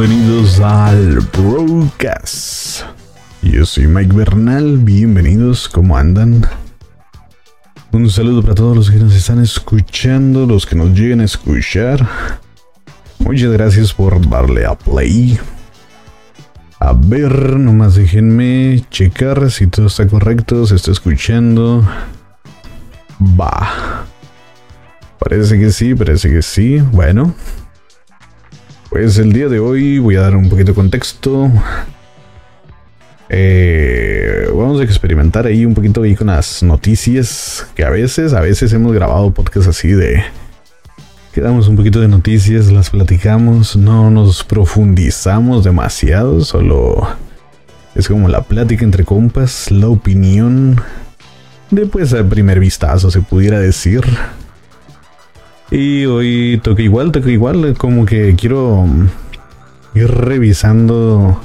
bienvenidos al Broadcast. Yo soy Mike Bernal, bienvenidos, ¿cómo andan? Un saludo para todos los que nos están escuchando, los que nos lleguen a escuchar. Muchas gracias por darle a play. A ver, nomás déjenme checar si todo está correcto, se está escuchando. Va. Parece que sí, parece que sí. Bueno. Pues el día de hoy voy a dar un poquito de contexto. Eh, vamos a experimentar ahí un poquito ahí con las noticias. Que a veces, a veces hemos grabado podcasts así de. Quedamos un poquito de noticias, las platicamos, no nos profundizamos demasiado, solo es como la plática entre compas, la opinión de pues a primer vistazo se pudiera decir. Y hoy toca igual, toca igual, como que quiero ir revisando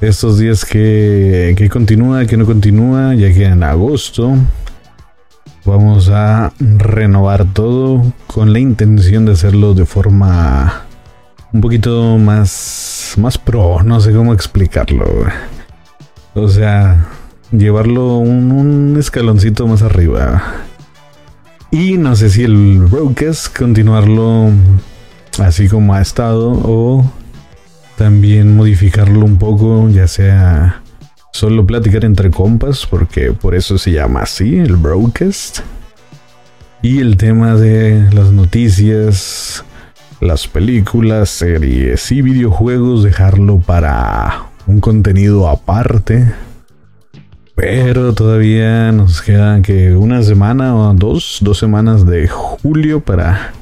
estos días que, que continúa, que no continúa, ya que en agosto vamos a renovar todo con la intención de hacerlo de forma un poquito más, más pro, no sé cómo explicarlo. O sea, llevarlo un, un escaloncito más arriba. Y no sé si el broadcast continuarlo así como ha estado o también modificarlo un poco, ya sea solo platicar entre compas, porque por eso se llama así, el broadcast. Y el tema de las noticias, las películas, series y videojuegos, dejarlo para un contenido aparte. Pero todavía nos quedan que una semana o dos, dos semanas de julio para,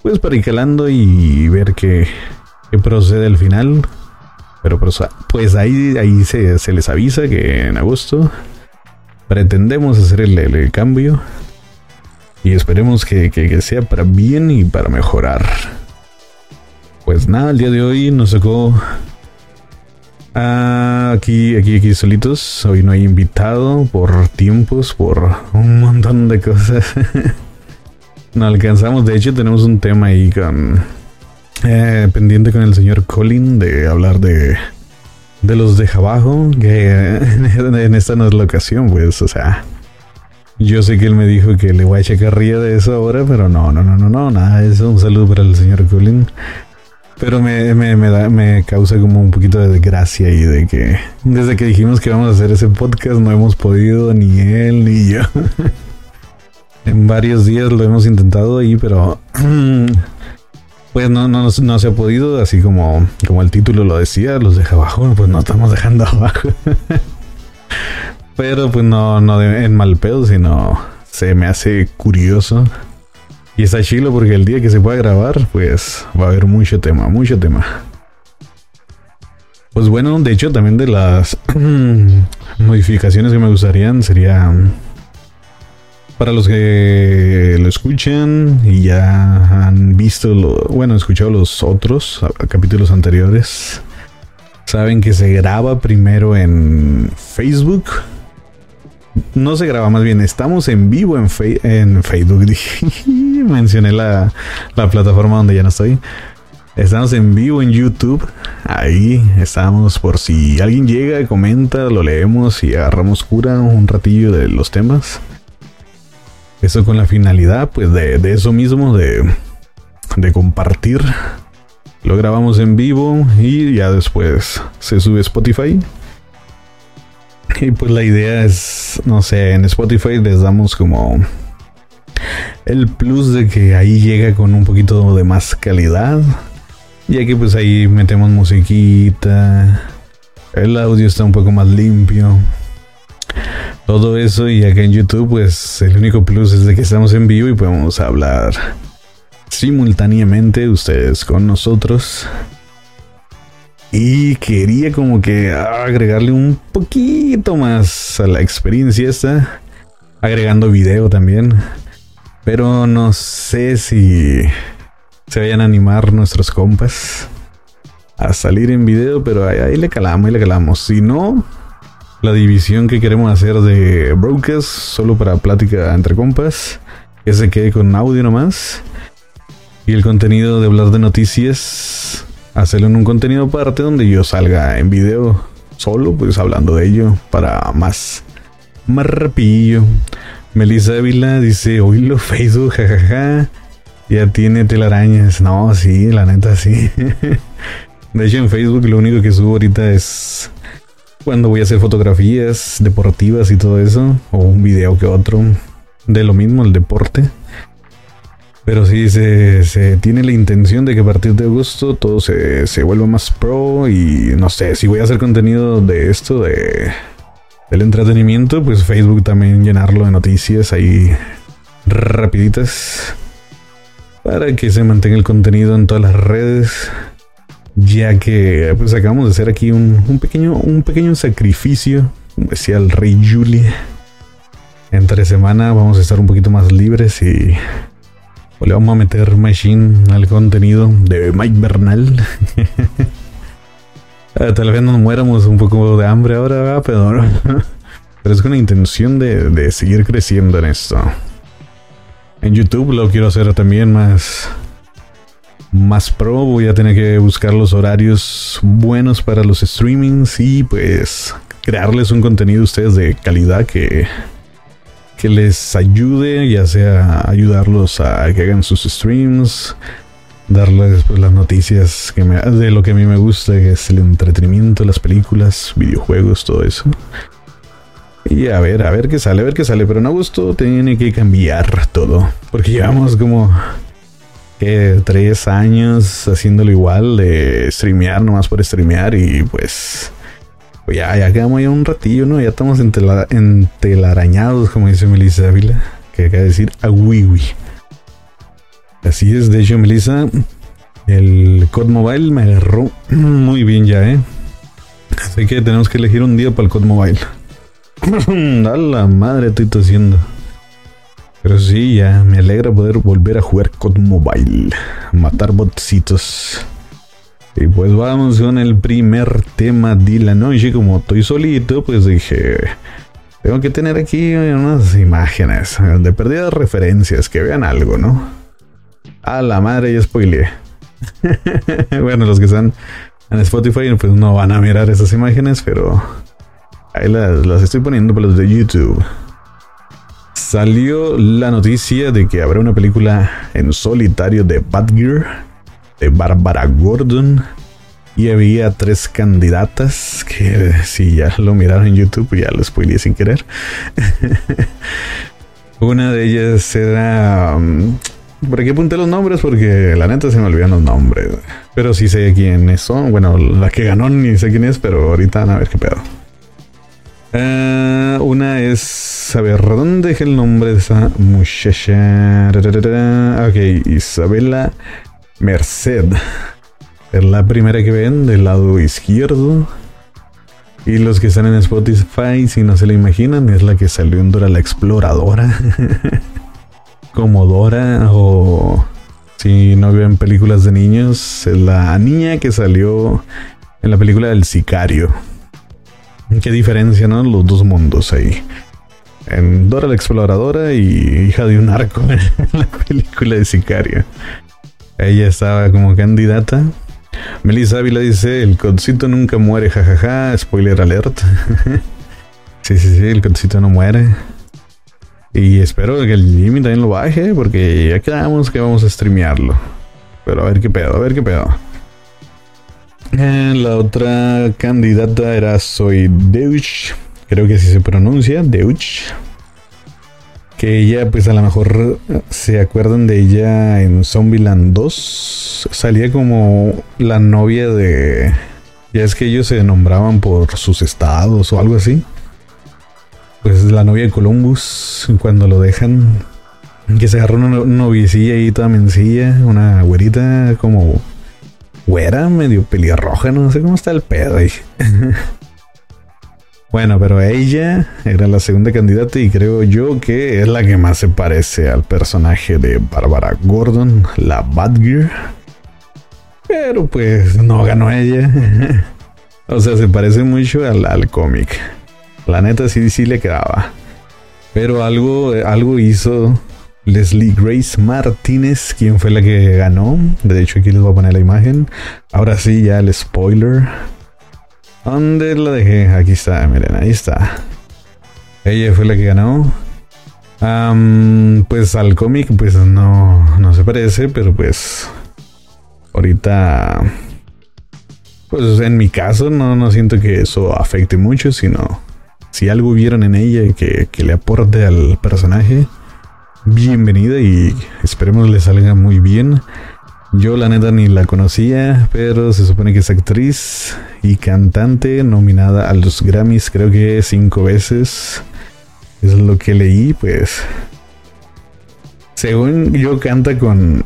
pues para ir calando y ver qué, qué procede al final. Pero pues, pues ahí, ahí se, se, les avisa que en agosto pretendemos hacer el, cambio. Y esperemos que, que, que, sea para bien y para mejorar. Pues nada, el día de hoy nos tocó Ah, aquí, aquí, aquí solitos. Hoy no hay invitado por tiempos, por un montón de cosas. no alcanzamos. De hecho, tenemos un tema ahí con eh, pendiente con el señor Colin de hablar de de los de abajo. Que en esta no es la ocasión, pues, o sea. Yo sé que él me dijo que le voy a echar carrilla de eso ahora, pero no, no, no, no, no, nada de eso. Un saludo para el señor Colin. Pero me, me, me, da, me causa como un poquito de desgracia y de que desde que dijimos que íbamos a hacer ese podcast no hemos podido ni él ni yo. en varios días lo hemos intentado ahí, pero pues no, no, no se ha podido, así como, como el título lo decía, los deja abajo, pues no estamos dejando abajo. pero pues no, no en mal pedo, sino se me hace curioso y está chilo porque el día que se pueda grabar, pues va a haber mucho tema, mucho tema. Pues bueno, de hecho también de las modificaciones que me gustarían sería para los que lo escuchan y ya han visto, lo, bueno, escuchado los otros capítulos anteriores, saben que se graba primero en Facebook no se graba, más bien estamos en vivo en, Facebook. Mencioné la, la, plataforma donde ya no estoy. Estamos en vivo en YouTube. Ahí estamos por si alguien llega, comenta, lo leemos y agarramos cura un ratillo de los temas. Eso con la finalidad, pues, de, de eso mismo, de, de compartir. Lo grabamos en vivo y ya después se sube Spotify y pues la idea es, no sé, en Spotify les damos como el plus de que ahí llega con un poquito de más calidad. Ya que pues ahí metemos musiquita. El audio está un poco más limpio. Todo eso y acá en YouTube pues el único plus es de que estamos en vivo y podemos hablar simultáneamente ustedes con nosotros. Y quería como que agregarle un poquito más a la experiencia esta. Agregando video también. Pero no sé si se vayan a animar nuestros compas a salir en video. Pero ahí, le calamos, ahí le calamos. Si no, la división que queremos hacer de broadcast solo para plática entre compas. Que se quede con audio nomás. Y el contenido de hablar de noticias hacerlo en un contenido aparte donde yo salga en video solo, pues hablando de ello para más, más rapillo. Melissa Ávila dice, lo Facebook, jajaja. Ya tiene telarañas. No, sí, la neta sí. De hecho, en Facebook lo único que subo ahorita es cuando voy a hacer fotografías deportivas y todo eso. O un video que otro. De lo mismo, el deporte. Pero sí, se, tiene la intención de que a partir de agosto todo se, se vuelva más pro. Y no sé, si voy a hacer contenido de esto, de del entretenimiento, pues Facebook también llenarlo de noticias ahí rapiditas para que se mantenga el contenido en todas las redes ya que pues acabamos de hacer aquí un, pequeño un pequeño sacrificio como decía el rey Julie entre semana vamos a estar un poquito más libres y le vamos a meter machine al contenido de Mike Bernal Eh, tal vez nos muéramos un poco de hambre ahora, pero, pero es con la intención de, de seguir creciendo en esto. En YouTube lo quiero hacer también más, más pro. Voy a tener que buscar los horarios buenos para los streamings y pues crearles un contenido a ustedes de calidad que, que les ayude, ya sea ayudarlos a que hagan sus streams, darles pues, las noticias de lo que a mí me gusta, que es el entretenimiento, las películas, videojuegos, todo eso. Y a ver, a ver qué sale, a ver qué sale. Pero en agosto tiene que cambiar todo. Porque llevamos como tres años haciéndolo igual de streamear nomás por streamear y pues, pues ya, ya quedamos ya un ratillo, ¿no? Ya estamos entelarañados, como dice Melissa Ávila, que acaba de decir a wiwi. Así es, de hecho, Melissa, el COD Mobile me agarró muy bien ya, ¿eh? Así que tenemos que elegir un día para el COD Mobile. a la madre estoy tosiendo. Pero sí, ya me alegra poder volver a jugar COD Mobile. Matar botcitos. Y pues vamos con el primer tema de la noche. Como estoy solito, pues dije... Tengo que tener aquí unas imágenes de perdidas referencias, que vean algo, ¿no? A la madre, ya spoileé. bueno, los que están en Spotify pues no van a mirar esas imágenes, pero ahí las, estoy poniendo para los de YouTube. Salió la noticia de que habrá una película en solitario de Batgear, de Barbara Gordon. Y había tres candidatas que si ya lo miraron en YouTube, ya lo spoileé sin querer. una de ellas era... Um, por aquí apunté los nombres porque la neta se me olvidan los nombres. Pero sí sé quiénes son. Bueno, la que ganó ni sé quién es, pero ahorita a ver qué pedo. Eh, una es. A ver, ¿dónde dejé el nombre de esa muchacha? Ok, Isabela Merced. Es la primera que ven del lado izquierdo. Y los que están en Spotify, si no se la imaginan, es la que salió en Dora la Exploradora. como Dora o si no ven películas de niños, la niña que salió en la película del sicario. Qué diferencia, ¿no? Los dos mundos ahí. En Dora la Exploradora y hija de un arco en la película de sicario. Ella estaba como candidata. Melissa Ávila dice, el codcito nunca muere, jajaja, spoiler alert. sí, sí, sí, el codcito no muere. Y espero que el Jimmy también lo baje, porque ya quedamos que vamos a streamearlo. Pero a ver qué pedo, a ver qué pedo. Eh, la otra candidata era Soy Deutsch. Creo que así se pronuncia, Deutsch. Que ella, pues a lo mejor se acuerdan de ella en Zombieland 2. Salía como la novia de. Ya es que ellos se nombraban por sus estados o algo así pues la novia de Columbus, cuando lo dejan, que se agarró una noviecilla ahí toda mencilla, una güerita como güera, medio pelirroja, no sé cómo está el pedo ahí. bueno, pero ella era la segunda candidata y creo yo que es la que más se parece al personaje de Barbara Gordon, la Badger. Pero pues no ganó ella. o sea, se parece mucho al, al cómic. La neta sí, sí le quedaba. Pero algo, algo hizo Leslie Grace Martínez, quien fue la que ganó. De hecho, aquí les voy a poner la imagen. Ahora sí, ya el spoiler. ¿Dónde la dejé? Aquí está, miren, ahí está. Ella fue la que ganó. pues al cómic, pues no, no se parece, pero pues ahorita, pues en mi caso no, no siento que eso afecte mucho, sino si algo vieron en ella que, que le aporte al personaje, bienvenida y esperemos le salga muy bien. Yo la neta ni la conocía, pero se supone que es actriz y cantante nominada a los Grammys creo que cinco veces. Es lo que leí, pues. Según yo canta con,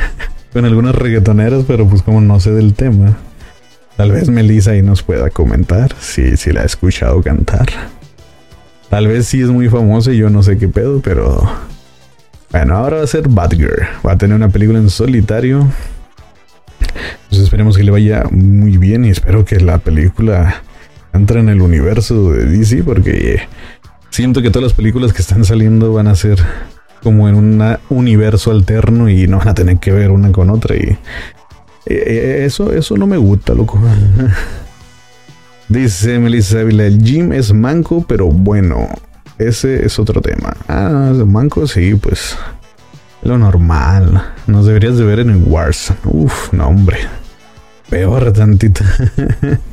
con algunas reggaetoneras, pero pues como no sé del tema. Tal vez Melissa ahí nos pueda comentar si, si la ha escuchado cantar. Tal vez sí es muy famosa y yo no sé qué pedo, pero bueno, ahora va a ser Batgirl. Va a tener una película en solitario. Entonces esperemos que le vaya muy bien y espero que la película entre en el universo de DC porque siento que todas las películas que están saliendo van a ser como en un universo alterno y no van a tener que ver una con otra y eh, eh, eso, eso no me gusta, loco. Dice Melissa Ávila, el Jim es manco, pero bueno. Ese es otro tema. Ah, manco, sí, pues. Lo normal. Nos deberías de ver en el Wars. Uf, no, hombre. Peor tantito.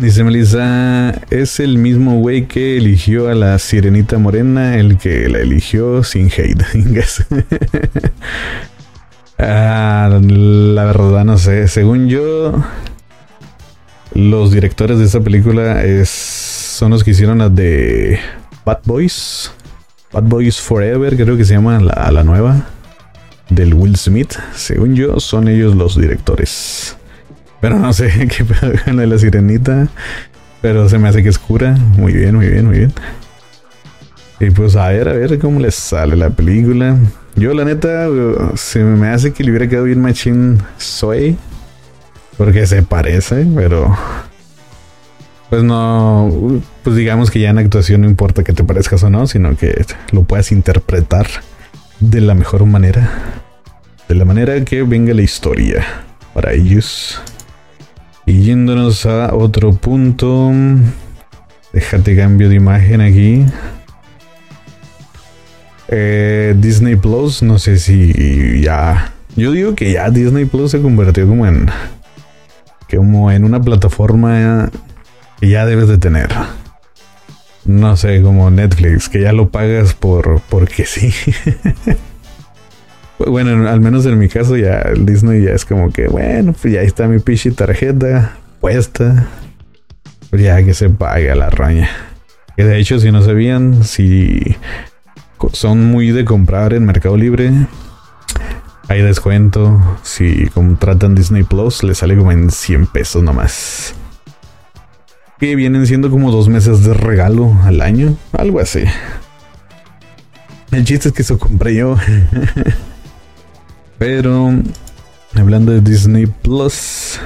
Dice Melissa, es el mismo güey que eligió a la sirenita morena, el que la eligió sin hate. ah, la verdad no sé. Según yo, los directores de esta película es son los que hicieron la de Bad Boys. Bad Boys Forever, creo que se llama la, la nueva. Del Will Smith. Según yo, son ellos los directores. Pero no sé qué pedo con la de la sirenita. Pero se me hace que es cura. Muy bien, muy bien, muy bien. Y pues a ver, a ver cómo les sale la película. Yo la neta, se me hace que le hubiera quedado bien Machine Soy. Porque se parece, pero pues no, pues digamos que ya en actuación no importa que te parezcas o no, sino que lo puedas interpretar de la mejor manera, de la manera que venga la historia para ellos. Y yéndonos a otro punto, déjate cambio de imagen aquí. Eh, Disney Plus, no sé si ya. Yo digo que ya Disney Plus se convirtió como en. como en una plataforma que ya debes de tener. No sé, como Netflix, que ya lo pagas por porque sí. bueno, al menos en mi caso ya el Disney ya es como que, bueno, pues ya está mi pichi tarjeta puesta. Pues ya que se paga la roña. Que de hecho, si no sabían, si son muy de comprar en Mercado Libre, hay descuento. Si contratan Disney Plus, le sale como en 100 pesos nomás que vienen siendo como dos meses de regalo al año, algo así. El chiste es que eso compré yo. Pero hablando de Disney Plus,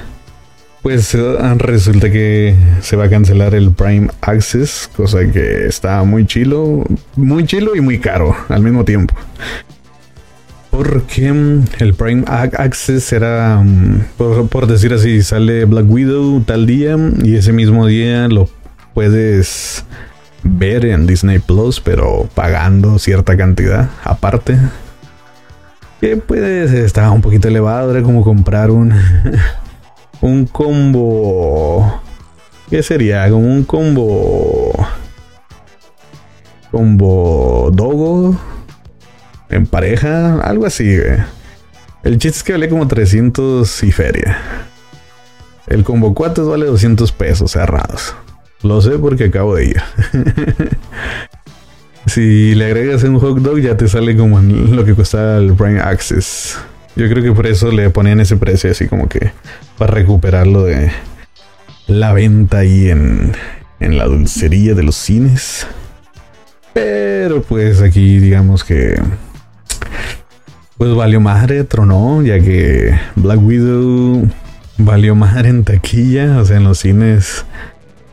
pues ah, resulta que se va a cancelar el Prime Access, cosa que está muy chilo, muy chilo y muy caro al mismo tiempo. Porque mm, el Prime Access era, mm, por, decir así, sale Black Widow tal día y ese mismo día lo puedes ver en Disney Plus, pero pagando cierta cantidad aparte. Que puedes, estaba un poquito elevado, era como comprar un, un combo. ¿Qué sería? Como un combo. Combo Dogo en pareja, algo así, El chiste es que vale como 300 y feria. El combo 4 vale 200 pesos cerrados. Lo sé porque acabo de ir. si le agregas un hot dog ya te sale como lo que cuesta el Prime Access. Yo creo que por eso le ponían ese precio así como que para recuperarlo de la venta ahí en, en la dulcería de los cines. Pero pues aquí digamos que pues valió madre, tronó, ya que Black Widow valió madre en taquilla, o sea, en los cines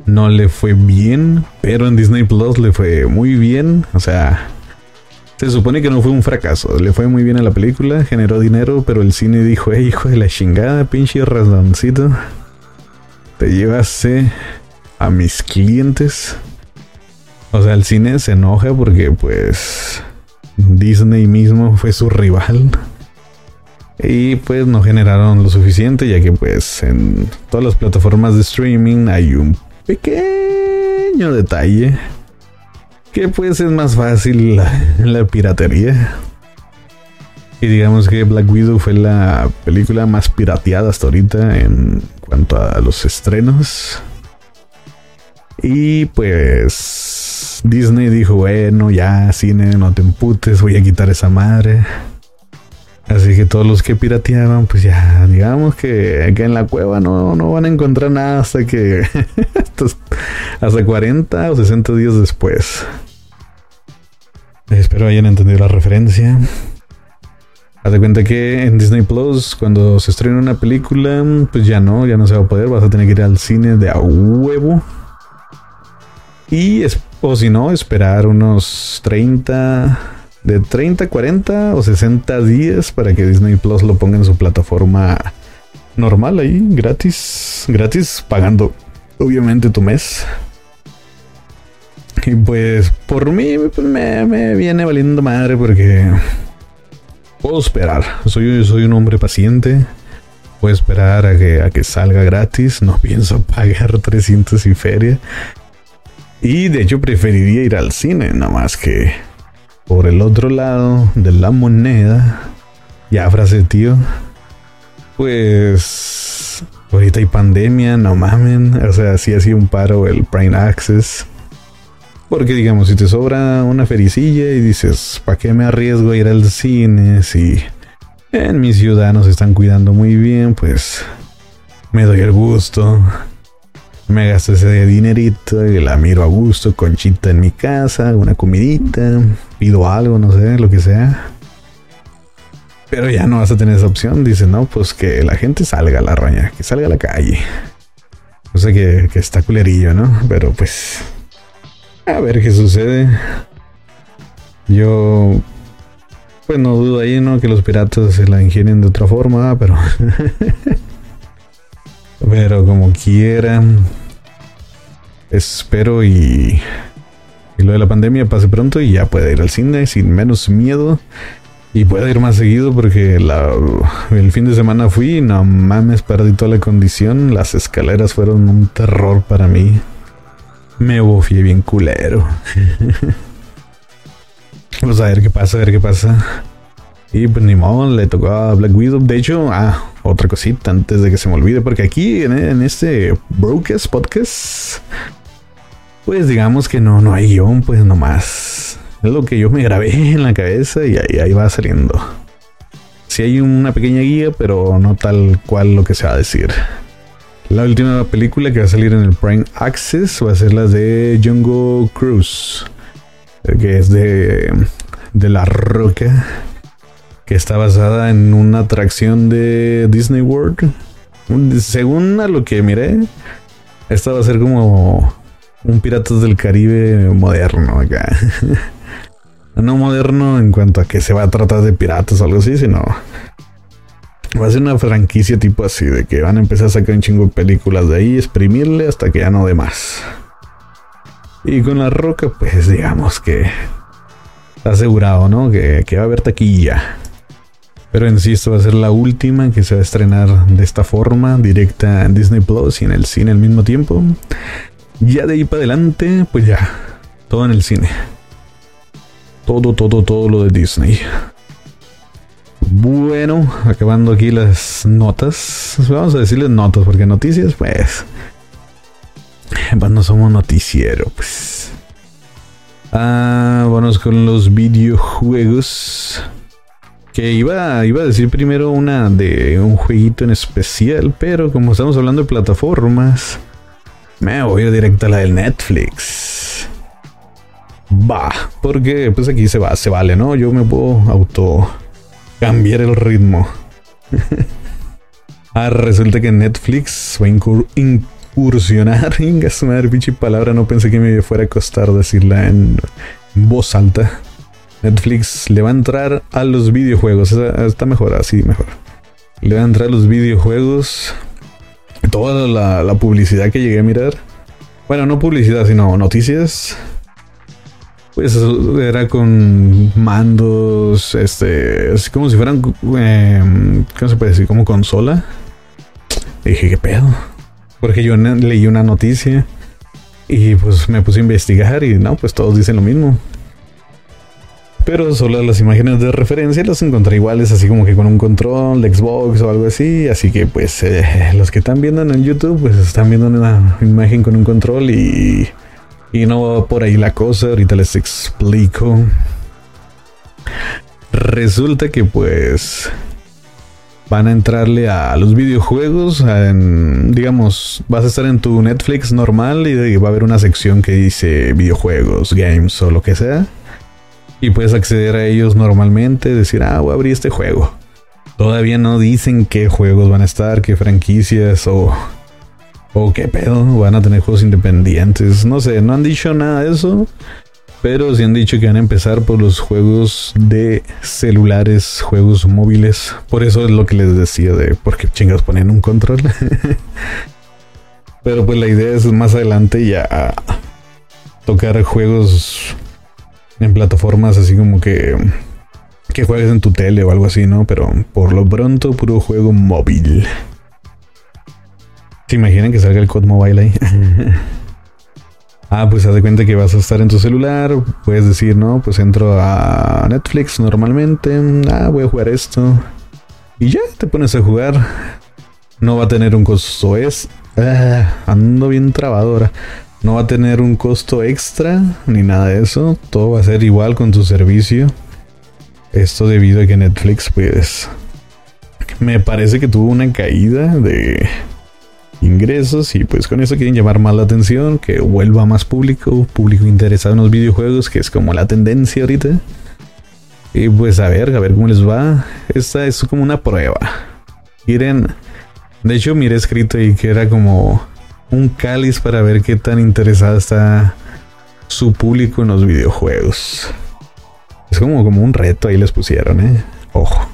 no le fue bien, pero en Disney Plus le fue muy bien, o sea, Se supone que no fue un fracaso, le fue muy bien a la película, generó dinero, pero el cine dijo, hey, hijo de la chingada, pinche razoncito, te llevaste a mis clientes. O sea, el cine se enoja porque pues Disney mismo fue su rival. Y pues no generaron lo suficiente, ya que pues en todas las plataformas de streaming hay un pequeño detalle que pues es más fácil la, piratería. Y digamos que Black Widow fue la película más pirateada hasta ahorita en cuanto a los estrenos. Y pues Disney dijo, bueno, ya cine, no te emputes, voy a quitar esa madre. Así que todos los que pirateaban, pues ya, digamos que acá en la cueva no, no van a encontrar nada hasta que... hasta 40 o 60 días después. Espero hayan entendido la referencia. Haz de cuenta que en Disney Plus, cuando se estrena una película, pues ya no, ya no se va a poder. Vas a tener que ir al cine de a huevo. Y, o si no, esperar unos 30, de 30, 40 o 60 días para que Disney Plus lo ponga en su plataforma normal ahí, gratis, gratis, pagando obviamente tu mes. Y pues por mí pues, me, viene valiendo madre porque puedo esperar. Soy, soy un hombre paciente. Puedo esperar a que, a que salga gratis. No pienso pagar 300 y feria. Y de hecho preferiría ir al cine, nada más que por el otro lado de la moneda. Ya frase tío. Pues ahorita hay pandemia, no mamen. O sea, si ha sido un paro el Prime Access. Porque digamos, si te sobra una fericilla y dices, ¿para qué me arriesgo a ir al cine si en mi ciudad nos están cuidando muy bien? Pues me doy el gusto. Me gasto ese dinerito y la miro a gusto, conchita en mi casa, una comidita, pido algo, no sé, lo que sea. Pero ya no vas a tener esa opción. Dice, no, pues que la gente salga a la raña, que salga a la calle. O sea que, que está culerillo, ¿no? Pero pues a ver qué sucede. Yo. Pues no dudo ahí, ¿no? Que los piratas se la ingenien de otra forma, pero. pero como quieran. Espero y. Y lo de la pandemia pase pronto y ya pueda ir al cine sin menos miedo. Y pueda ir más seguido porque el fin de semana fui y no mames, perdí toda la condición. Las escaleras fueron un terror para mí. Me bofié bien culero. Vamos a ver qué pasa, a ver qué pasa. Y pues ni modo, le tocó a Black Widow. De hecho, ah, otra cosita antes de que se me olvide, porque aquí en, este Brokers Podcast, pues digamos que no, no hay guion, pues nomás. Es lo que yo me grabé en la cabeza y ahí, ahí va saliendo. Sí hay una pequeña guía, pero no tal cual lo que se va a decir. La última película que va a salir en el Prime Access va a ser la de Jungle Cruise, eh, que es de, de La Roca, que está basada en una atracción de Disney World. Según a lo que miré, esta va a ser como un Piratas del Caribe moderno acá. no moderno en cuanto a que se va a tratar de piratas o algo así, sino Va a ser una franquicia tipo así, de que van a empezar a sacar un chingo de películas de ahí, exprimirle hasta que ya no de más. Y con la roca, pues digamos que está asegurado, ¿no? Que, va a haber taquilla. Pero esto va a ser la última que se va a estrenar de esta forma, directa en Disney Plus y en el cine al mismo tiempo. Ya de ahí para adelante, pues ya, todo en el cine. Todo, todo, todo lo de Disney. Bueno, acabando aquí las notas. Vamos a decirles notas, porque noticias, pues. Pues no somos noticiero, pues. Ah, vamos con los videojuegos. Que iba, iba a decir primero una de un jueguito en especial, pero como estamos hablando de plataformas, me voy a directo a la del Netflix. Va, porque pues aquí se va, se vale, ¿no? Yo me puedo auto cambiar el ritmo. ah, resulta que Netflix va a incursionar. Inga su madre, pinche palabra. No pensé que me fuera a costar decirla en voz alta. Netflix le va a entrar a los videojuegos. Está mejor, así mejor. Le va a entrar a los videojuegos. Toda la, publicidad que llegué a mirar. Bueno, no publicidad, sino noticias. Pues era con mandos, este, como si fueran, eh, ¿cómo se puede decir? Como consola. dije, ¿qué pedo? Porque yo leí una noticia y pues me puse a investigar y no, pues todos dicen lo mismo. Pero solo las imágenes de referencia las encontré iguales, así como que con un control Xbox o algo así. Así que pues eh, los que están viendo en YouTube, pues están viendo una imagen con un control y, y no va por ahí la cosa. Ahorita les explico. Resulta que pues van a entrarle a los videojuegos. digamos, vas a estar en tu Netflix normal y va a haber una sección que dice videojuegos, games o lo que sea y puedes acceder a ellos normalmente, decir, ah, voy a abrir este juego. Todavía no dicen qué juegos van a estar, qué franquicias o, o qué pedo, van a tener juegos independientes. No sé, no han dicho nada de eso. Pero sí han dicho que van a empezar por los juegos de celulares, juegos móviles. Por eso es lo que les decía de por qué chingas ponen un control. pero pues la idea es más adelante ya tocar juegos en plataformas así como que que juegues en tu tele o algo así, ¿no? Pero por lo pronto puro juego móvil. ¿Se imaginan que salga el code mobile ahí? ah, pues haz de cuenta que vas a estar en tu celular, puedes decir, no, pues entro a Netflix normalmente, ah, voy a jugar esto. Y ya te pones a jugar. No va a tener un costo es. Ah, ando bien trabadora. No va a tener un costo extra ni nada de eso. Todo va a ser igual con tu servicio. Esto debido a que Netflix, pues, me parece que tuvo una caída de ingresos y pues con eso quieren llamar más la atención, que vuelva más público, público interesado en los videojuegos, que es como la tendencia ahorita. Y pues a ver, a ver cómo les va. Esta es como una prueba. Miren, de hecho miré escrito ahí que era como un cáliz para ver qué tan interesado está su público en los videojuegos. Es como, como un reto ahí les pusieron, ¿eh? Ojo.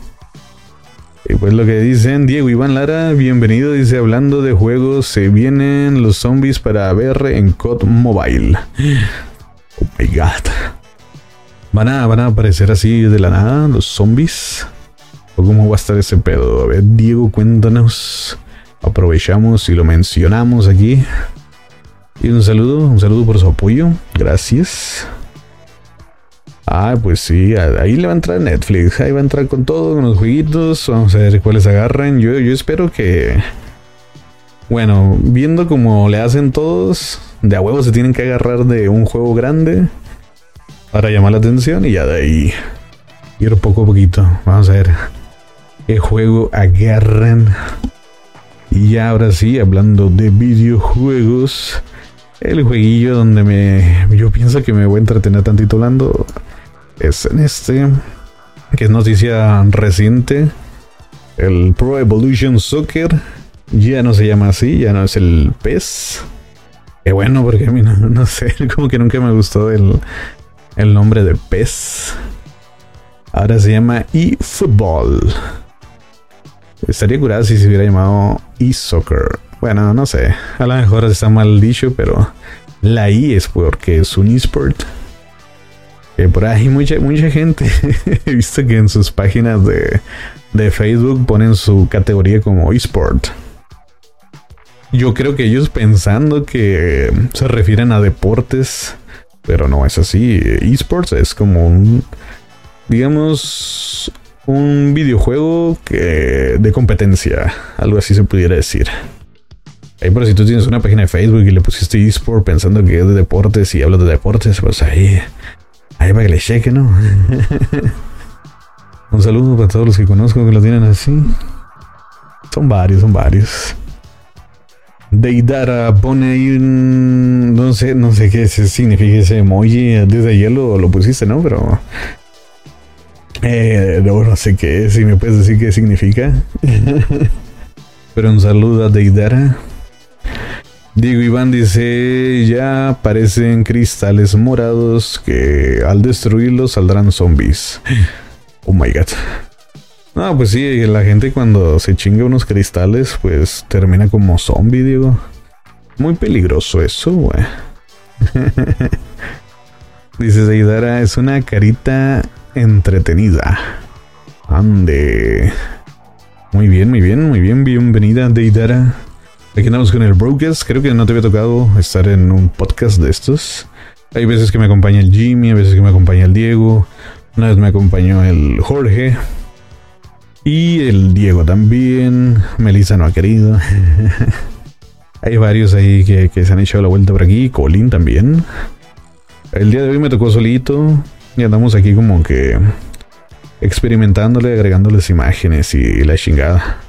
Y pues lo que dicen, Diego Iván Lara, bienvenido, dice, hablando de juegos, se vienen los zombies para ver en COD Mobile. Oh my god. ¿Van a, van a aparecer así de la nada los zombies? ¿O cómo va a estar ese pedo? A ver, Diego, cuéntanos aprovechamos y lo mencionamos aquí. Y un saludo, un saludo por su apoyo. Gracias. Ah, pues sí, ahí le va a entrar Netflix. Ahí va a entrar con todo, con los jueguitos. Vamos a ver cuáles agarran. Yo, yo espero que. Bueno, viendo como le hacen todos, de a huevo se tienen que agarrar de un juego grande para llamar la atención y ya de ahí ir poco a poquito. Vamos a ver qué juego agarran. Y ahora sí, hablando de videojuegos, el jueguillo donde me yo pienso que me voy a entretener tantito hablando es en este, que es noticia reciente, el Pro Evolution Soccer. Ya no se llama así, ya no es el PES. Qué bueno, porque a mí no, sé, como que nunca me gustó el, el nombre de PES. Ahora se llama eFootball. Estaría curado si se hubiera llamado eSoccer. Bueno, no sé. A lo mejor está mal dicho, pero la I es porque es un eSport. por ahí mucha, mucha gente he visto que en sus páginas de, de Facebook ponen su categoría como eSport. Yo creo que ellos pensando que se refieren a deportes, pero no es así. eSports es como un, digamos, un videojuego que, de competencia, algo así se pudiera decir. Ahí, pero si tú tienes una página de Facebook y le pusiste eSport pensando que es de deportes y hablas de deportes, pues ahí, ahí para que le cheque, ¿no? un saludo para todos los que conozco que lo tienen así. Son varios, son varios. Deidara pone ahí un. No sé, no sé qué significa ese emoji. Desde ayer lo, lo pusiste, ¿no? Pero eh, no, sé qué, si me puedes decir qué significa. Pero un saludo a Deidara. Diego Iván dice, ya parecen cristales morados que al destruirlos saldrán zombies. Oh my god. No, pues sí, la gente cuando se chinga unos cristales, pues termina como zombie, Diego. Muy peligroso eso, güey. Dice Deidara, es una carita entretenida. Ande. Muy bien, muy bien, muy bien. Bienvenida, Deidara. Aquí andamos con el Brokers. Creo que no te había tocado estar en un podcast de estos. Hay veces que me acompaña el Jimmy, hay veces que me acompaña el Diego. Una vez me acompañó el Jorge. Y el Diego también. Melissa no ha querido. hay varios ahí que, que se han echado la vuelta por aquí. Colin también. El día de hoy me tocó solito y andamos aquí como que experimentándole, agregándoles imágenes y la chingada.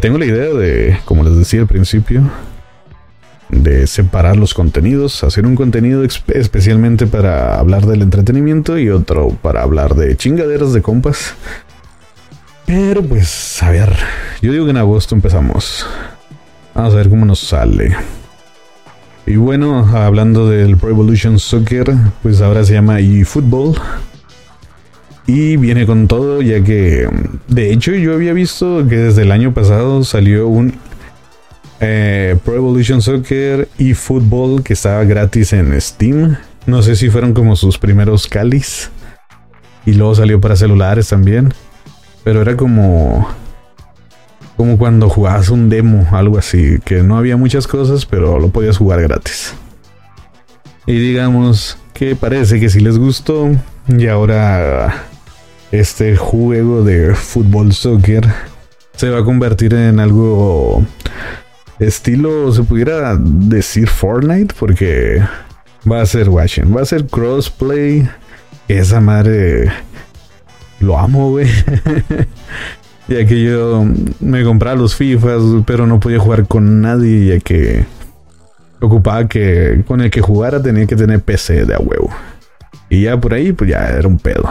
Tengo la idea de, como les decía al principio, de separar los contenidos, hacer un contenido especialmente para hablar del entretenimiento y otro para hablar de chingaderas de compas. Pero pues, a ver, yo digo que en agosto empezamos. Vamos a ver cómo nos sale. Y bueno, hablando del Pro Evolution Soccer, pues ahora se llama eFootball. Y viene con todo, ya que de hecho yo había visto que desde el año pasado salió un eh, Pro Evolution Soccer eFootball que estaba gratis en Steam. No sé si fueron como sus primeros calis. Y luego salió para celulares también. Pero era como como cuando jugabas un demo, algo así, que no había muchas cosas, pero lo podías jugar gratis. Y digamos que parece que si les gustó, y ahora este juego de fútbol soccer se va a convertir en algo estilo, se pudiera decir Fortnite, porque va a ser watching, va a ser crossplay. Esa madre lo amo, güey. Ya que yo me compraba los FIFAs, pero no podía jugar con nadie, ya que ocupaba que con el que jugara tenía que tener PC de a huevo. Y ya por ahí, pues ya era un pedo.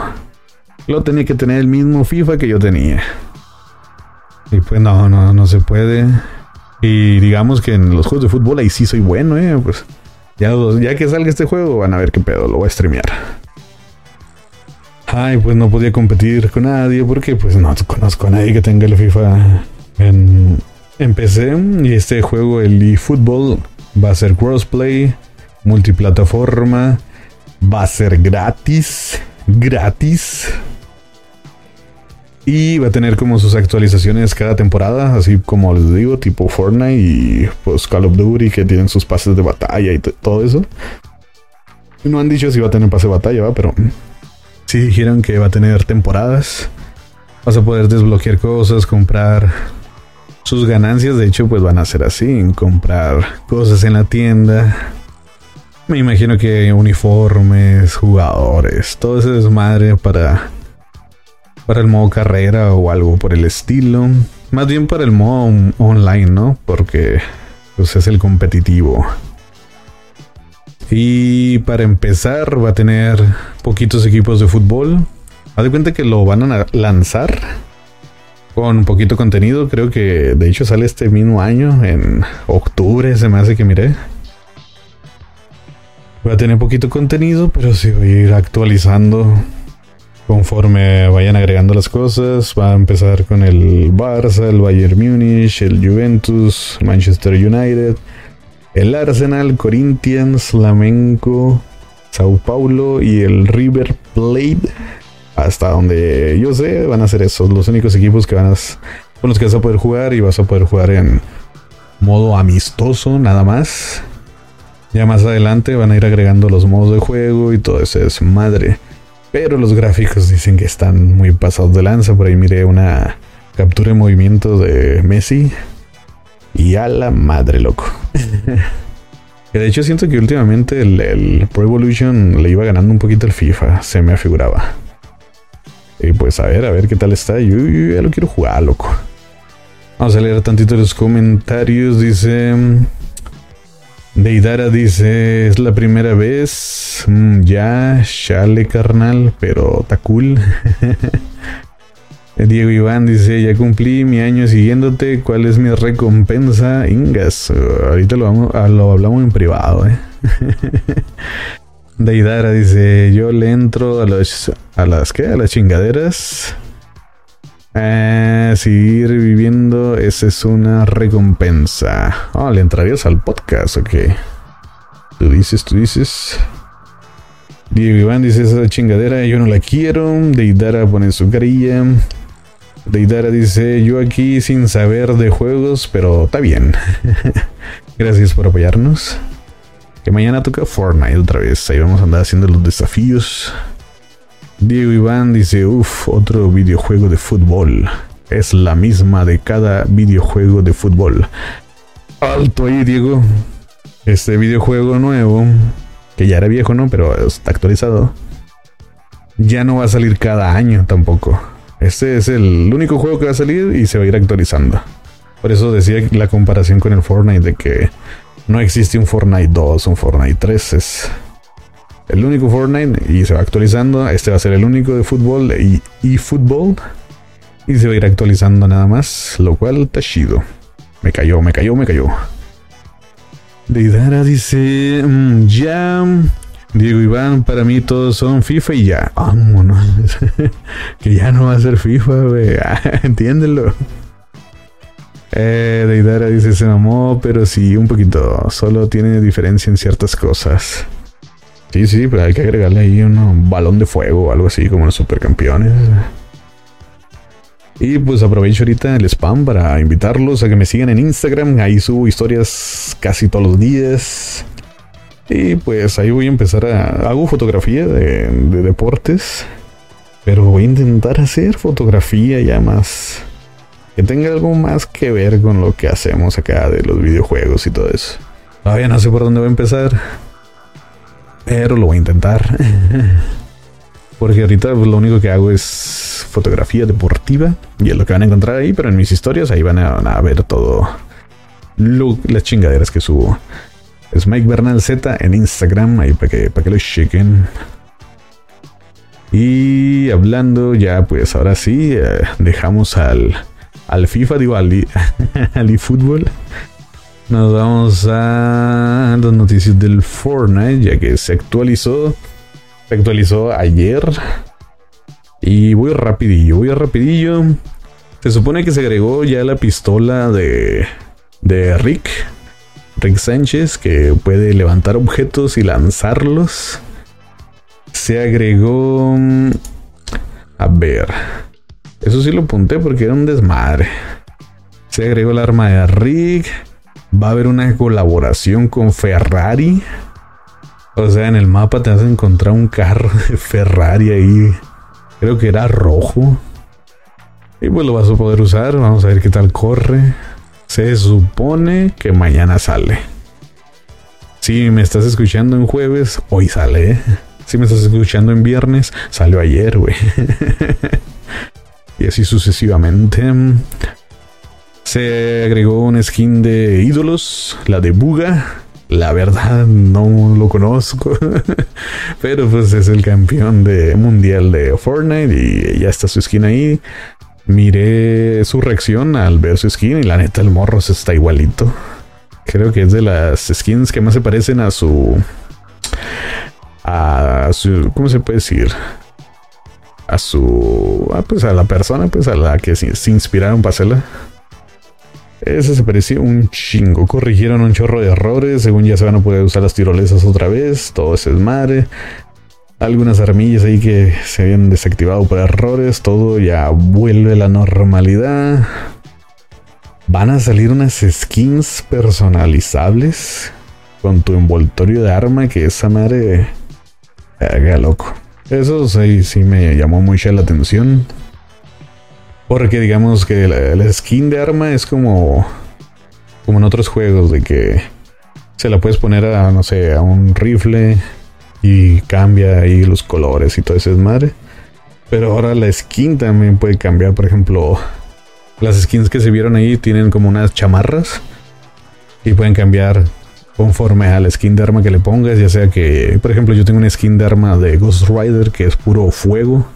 Lo tenía que tener el mismo FIFA que yo tenía. Y pues no, no, no se puede. Y digamos que en los juegos de fútbol ahí sí soy bueno, eh. Pues ya, ya que salga este juego van a ver qué pedo, lo voy a streamear. Ay, pues no podía competir con nadie porque pues no conozco a nadie que tenga el FIFA en, PC. Y este juego, el eFootball, va a ser crossplay, multiplataforma, va a ser gratis, gratis. Y va a tener como sus actualizaciones cada temporada, así como les digo, tipo Fortnite y pues Call of Duty que tienen sus pases de batalla y todo eso. No han dicho si va a tener pase de batalla, ¿va? pero si dijeron que va a tener temporadas. Vas a poder desbloquear cosas, comprar sus ganancias. De hecho, pues van a ser así: comprar cosas en la tienda. Me imagino que uniformes, jugadores, todo ese desmadre para, para el modo carrera o algo por el estilo. Más bien para el modo online, ¿no? Porque pues es el competitivo. Y para empezar va a tener poquitos equipos de fútbol. Haz de cuenta que lo van a lanzar con poquito contenido. Creo que de hecho sale este mismo año, en octubre se me hace que miré. Va a tener poquito contenido, pero sí voy a ir actualizando conforme vayan agregando las cosas. Va a empezar con el Barça, el Bayern Múnich, el Juventus, Manchester United el Arsenal, Corinthians, Flamenco, Sao Paulo y el River Plate. Hasta donde yo sé, van a ser esos los únicos equipos que van a, con los que vas a poder jugar y vas a poder jugar en modo amistoso, nada más. Ya más adelante van a ir agregando los modos de juego y todo eso es madre. Pero los gráficos dicen que están muy pasados de lanza. Por ahí miré una captura de movimiento de Messi y a la madre, loco. de hecho siento que últimamente el, Pro Evolution le iba ganando un poquito el FIFA, se me afiguraba. Y pues a ver, a ver qué tal está. Yo, ya lo quiero jugar, loco. Vamos a leer tantito los comentarios. Dice. Deidara dice: Es la primera vez. Mm, ya, chale, carnal, pero está cool. Diego Iván dice, ya cumplí mi año siguiéndote, ¿cuál es mi recompensa? Ingas, ahorita lo, vamos, ah, lo hablamos en privado, ¿eh? Deidara dice, yo le entro a, los, a las, ¿qué? A las chingaderas. Eh, seguir viviendo, esa es una recompensa. Oh, ¿le entrarías al podcast ok. Tú dices, tú dices. Diego Iván dice esa chingadera, yo no la quiero. Deidara pone su carilla. Deidara dice, yo aquí sin saber de juegos, pero está bien. Gracias por apoyarnos. Que mañana toca Fortnite otra vez. Ahí vamos a andar haciendo los desafíos. Diego Iván dice, uff, otro videojuego de fútbol. Es la misma de cada videojuego de fútbol. Alto ahí, Diego. Este videojuego nuevo, que ya era viejo, ¿no? Pero está actualizado. Ya no va a salir cada año tampoco. Este es el único juego que va a salir y se va a ir actualizando. Por eso decía la comparación con el Fortnite de que no existe un Fortnite 2, un Fortnite 3. Es el único Fortnite y se va actualizando. Este va a ser el único de fútbol y, y fútbol. Y se va a ir actualizando nada más, lo cual está chido. Me cayó, me cayó, me cayó. Deidara dice, mm, ya. Diego Iván, para mí todos son FIFA y ya. Vámonos. que ya no va a ser FIFA, güey. Entiéndelo. Eh, Deidara dice, se mamó, pero sí, un poquito. Solo tiene diferencia en ciertas cosas. Sí, sí, pero hay que agregarle ahí un balón de fuego o algo así como los supercampeones. Y pues aprovecho ahorita el spam para invitarlos a que me sigan en Instagram. Ahí subo historias casi todos los días. Y pues ahí voy a empezar a... Hago fotografía de, de deportes. Pero voy a intentar hacer fotografía ya más... Que tenga algo más que ver con lo que hacemos acá de los videojuegos y todo eso. Todavía no sé por dónde voy a empezar. Pero lo voy a intentar. Porque ahorita lo único que hago es fotografía deportiva. Y es lo que van a encontrar ahí. Pero en mis historias ahí van a, ver todo. las chingaderas que subo. Es Mike Bernal Z en Instagram. Ahí para que, para que lo chequen. Y hablando ya, pues ahora sí, eh, dejamos al, al FIFA, digo al, al eFootball. Nos vamos a las noticias del Fortnite, ya que se actualizó. Se actualizó ayer. Y voy rapidillo, voy rapidillo. Se supone que se agregó ya la pistola de, de Rick. Rick Sánchez, que puede levantar objetos y lanzarlos. Se agregó... A ver. Eso sí lo apunté porque era un desmadre. Se agregó el arma de Rick va a haber una colaboración con Ferrari. O sea, en el mapa te vas a encontrar un carro de Ferrari ahí. Creo que era rojo. Y pues lo vas a poder usar. Vamos a ver qué tal corre. Se supone que mañana sale. Si me estás escuchando en jueves, hoy sale. ¿eh? Si me estás escuchando en viernes, salió ayer, güey. y así sucesivamente. Se agregó un skin de ídolos, la de Buga. La verdad no lo conozco, pero pues es el campeón de mundial de Fortnite y ya está su skin ahí. Miré su reacción al ver su skin y la neta el morro se está igualito. Creo que es de las skins que más se parecen a su a su ¿cómo se puede decir? A su ah, pues a la persona pues a la que se, inspiraron para hacerla. Ese se parecía un chingo. Corrigieron un chorro de errores. Según ya se van a poder usar las tirolesas otra vez. Todo ese desmadre. Algunas armillas ahí que se habían desactivado por errores. Todo ya vuelve a la normalidad. Van a salir unas skins personalizables con tu envoltorio de arma. Que esa madre. Haga loco. Eso sí, sí me llamó mucho la atención. Porque digamos que la, skin de arma es como. Como en otros juegos, de que se la puedes poner a, no sé, a un rifle y cambia ahí los colores y todo ese madre. Pero ahora la skin también puede cambiar. Por ejemplo, las skins que se vieron ahí tienen como unas chamarras y pueden cambiar conforme a la skin de arma que le pongas. Ya sea que, por ejemplo, yo tengo una skin de arma de Ghost Rider que es puro fuego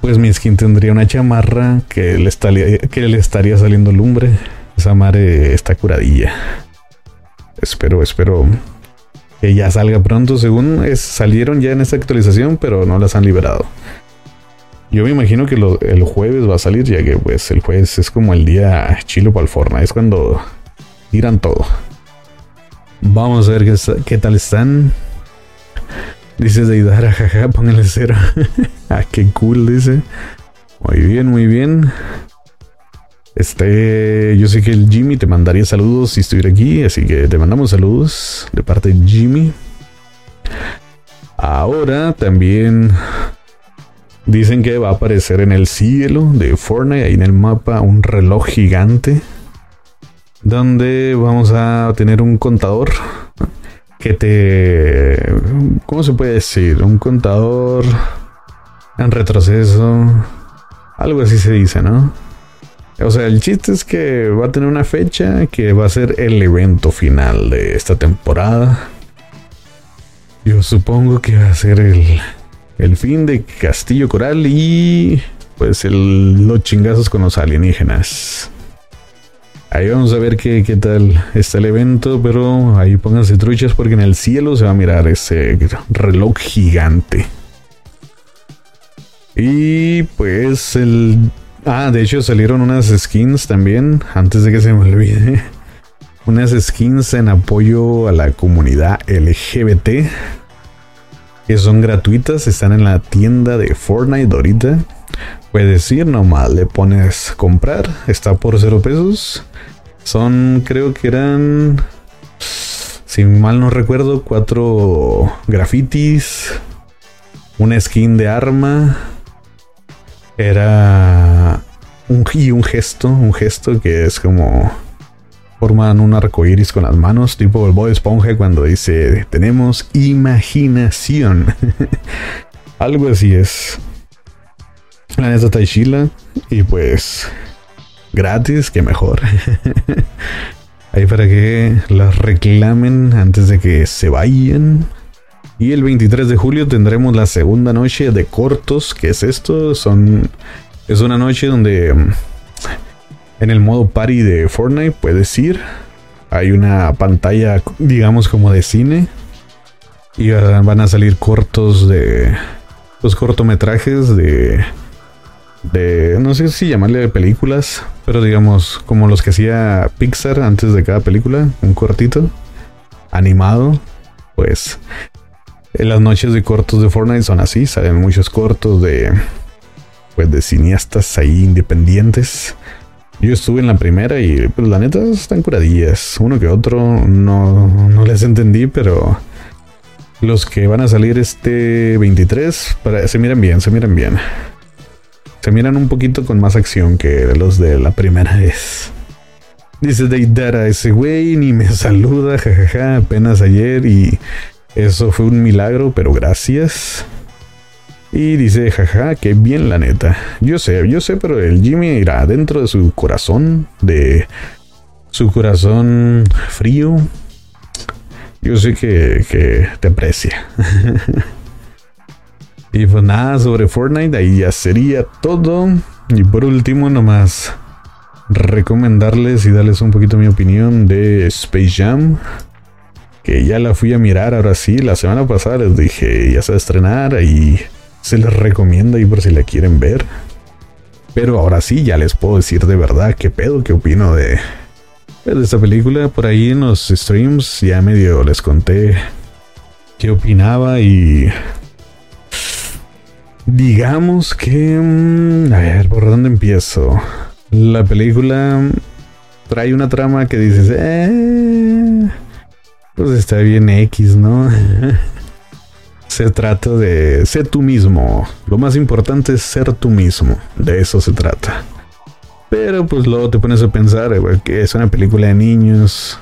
pues mi skin tendría una chamarra que le estaría, que le estaría saliendo lumbre. Esa madre está curadilla. Espero, espero que ya salga pronto. Según salieron ya en esta actualización, pero no las han liberado. Yo me imagino que el jueves va a salir, ya que pues el jueves es como el día chilo para el Fortnite. Es cuando tiran todo. Vamos a ver qué, qué tal están. Dice Deidara, jaja, póngale cero. ah, qué cool, dice. Muy bien, muy bien. Este, yo sé que el Jimmy te mandaría saludos si estuviera aquí, así que te mandamos saludos de parte de Jimmy. Ahora también dicen que va a aparecer en el cielo de Fortnite, ahí en el mapa, un reloj gigante. Donde vamos a tener un contador que te... ¿Cómo se puede decir? Un contador en retroceso. Algo así se dice, ¿no? O sea, el chiste es que va a tener una fecha que va a ser el evento final de esta temporada. Yo supongo que va a ser el, el fin de Castillo Coral y pues los chingazos con los alienígenas. Ahí vamos a ver qué, tal está el evento, pero ahí pónganse truchas porque en el cielo se va a mirar ese reloj gigante. Y pues el... Ah, de hecho salieron unas skins también, antes de que se me olvide. Unas skins en apoyo a la comunidad LGBT. Que son gratuitas, están en la tienda de Fortnite ahorita. Puedes ir nomás, le pones comprar, está por 0 pesos. Son, creo que eran, si mal no recuerdo, cuatro grafitis, una skin de arma, era un, y un gesto, un gesto que es como forman un arco iris con las manos, tipo el Boy Esponja cuando dice tenemos imaginación. Algo así es. La neta. Y pues. Gratis, que mejor. Ahí para que las reclamen antes de que se vayan. Y el 23 de julio tendremos la segunda noche de cortos. ¿Qué es esto? Son. Es una noche donde. En el modo party de Fortnite puedes ir. Hay una pantalla, digamos, como de cine. Y van a salir cortos de. Los cortometrajes de de, no sé si llamarle películas, pero digamos como los que hacía Pixar antes de cada película, un cortito, animado, pues las noches de cortos de Fortnite son así, salen muchos cortos de, pues de cineastas ahí independientes. Yo estuve en la primera y pues la neta están curadillas, uno que otro no, no les entendí, pero los que van a salir este 23 se miran bien, se miran bien se miran un poquito con más acción que los de la primera vez. Dice Deidara, ese güey ni me saluda, jajaja, apenas ayer y eso fue un milagro, pero gracias. Y dice, jaja, qué bien la neta. Yo sé, yo sé, pero el Jimmy irá dentro de su corazón, de su corazón frío. Yo sé que, que te aprecia. Y pues nada, sobre Fortnite, ahí ya sería todo. Y por último, nomás recomendarles y darles un poquito mi opinión de Space Jam. Que ya la fui a mirar ahora sí, la semana pasada les dije, ya se va a estrenar y se les recomienda ahí por si la quieren ver. Pero ahora sí, ya les puedo decir de verdad qué pedo, qué opino de, pues, de esta película. Por ahí en los streams ya medio les conté qué opinaba y Digamos que... Mm, a ver, ¿por dónde empiezo? La película trae una trama que dices... Eh, pues está bien X, ¿no? se trata de ser tú mismo. Lo más importante es ser tú mismo. De eso se trata. Pero pues luego te pones a pensar eh, que es una película de niños.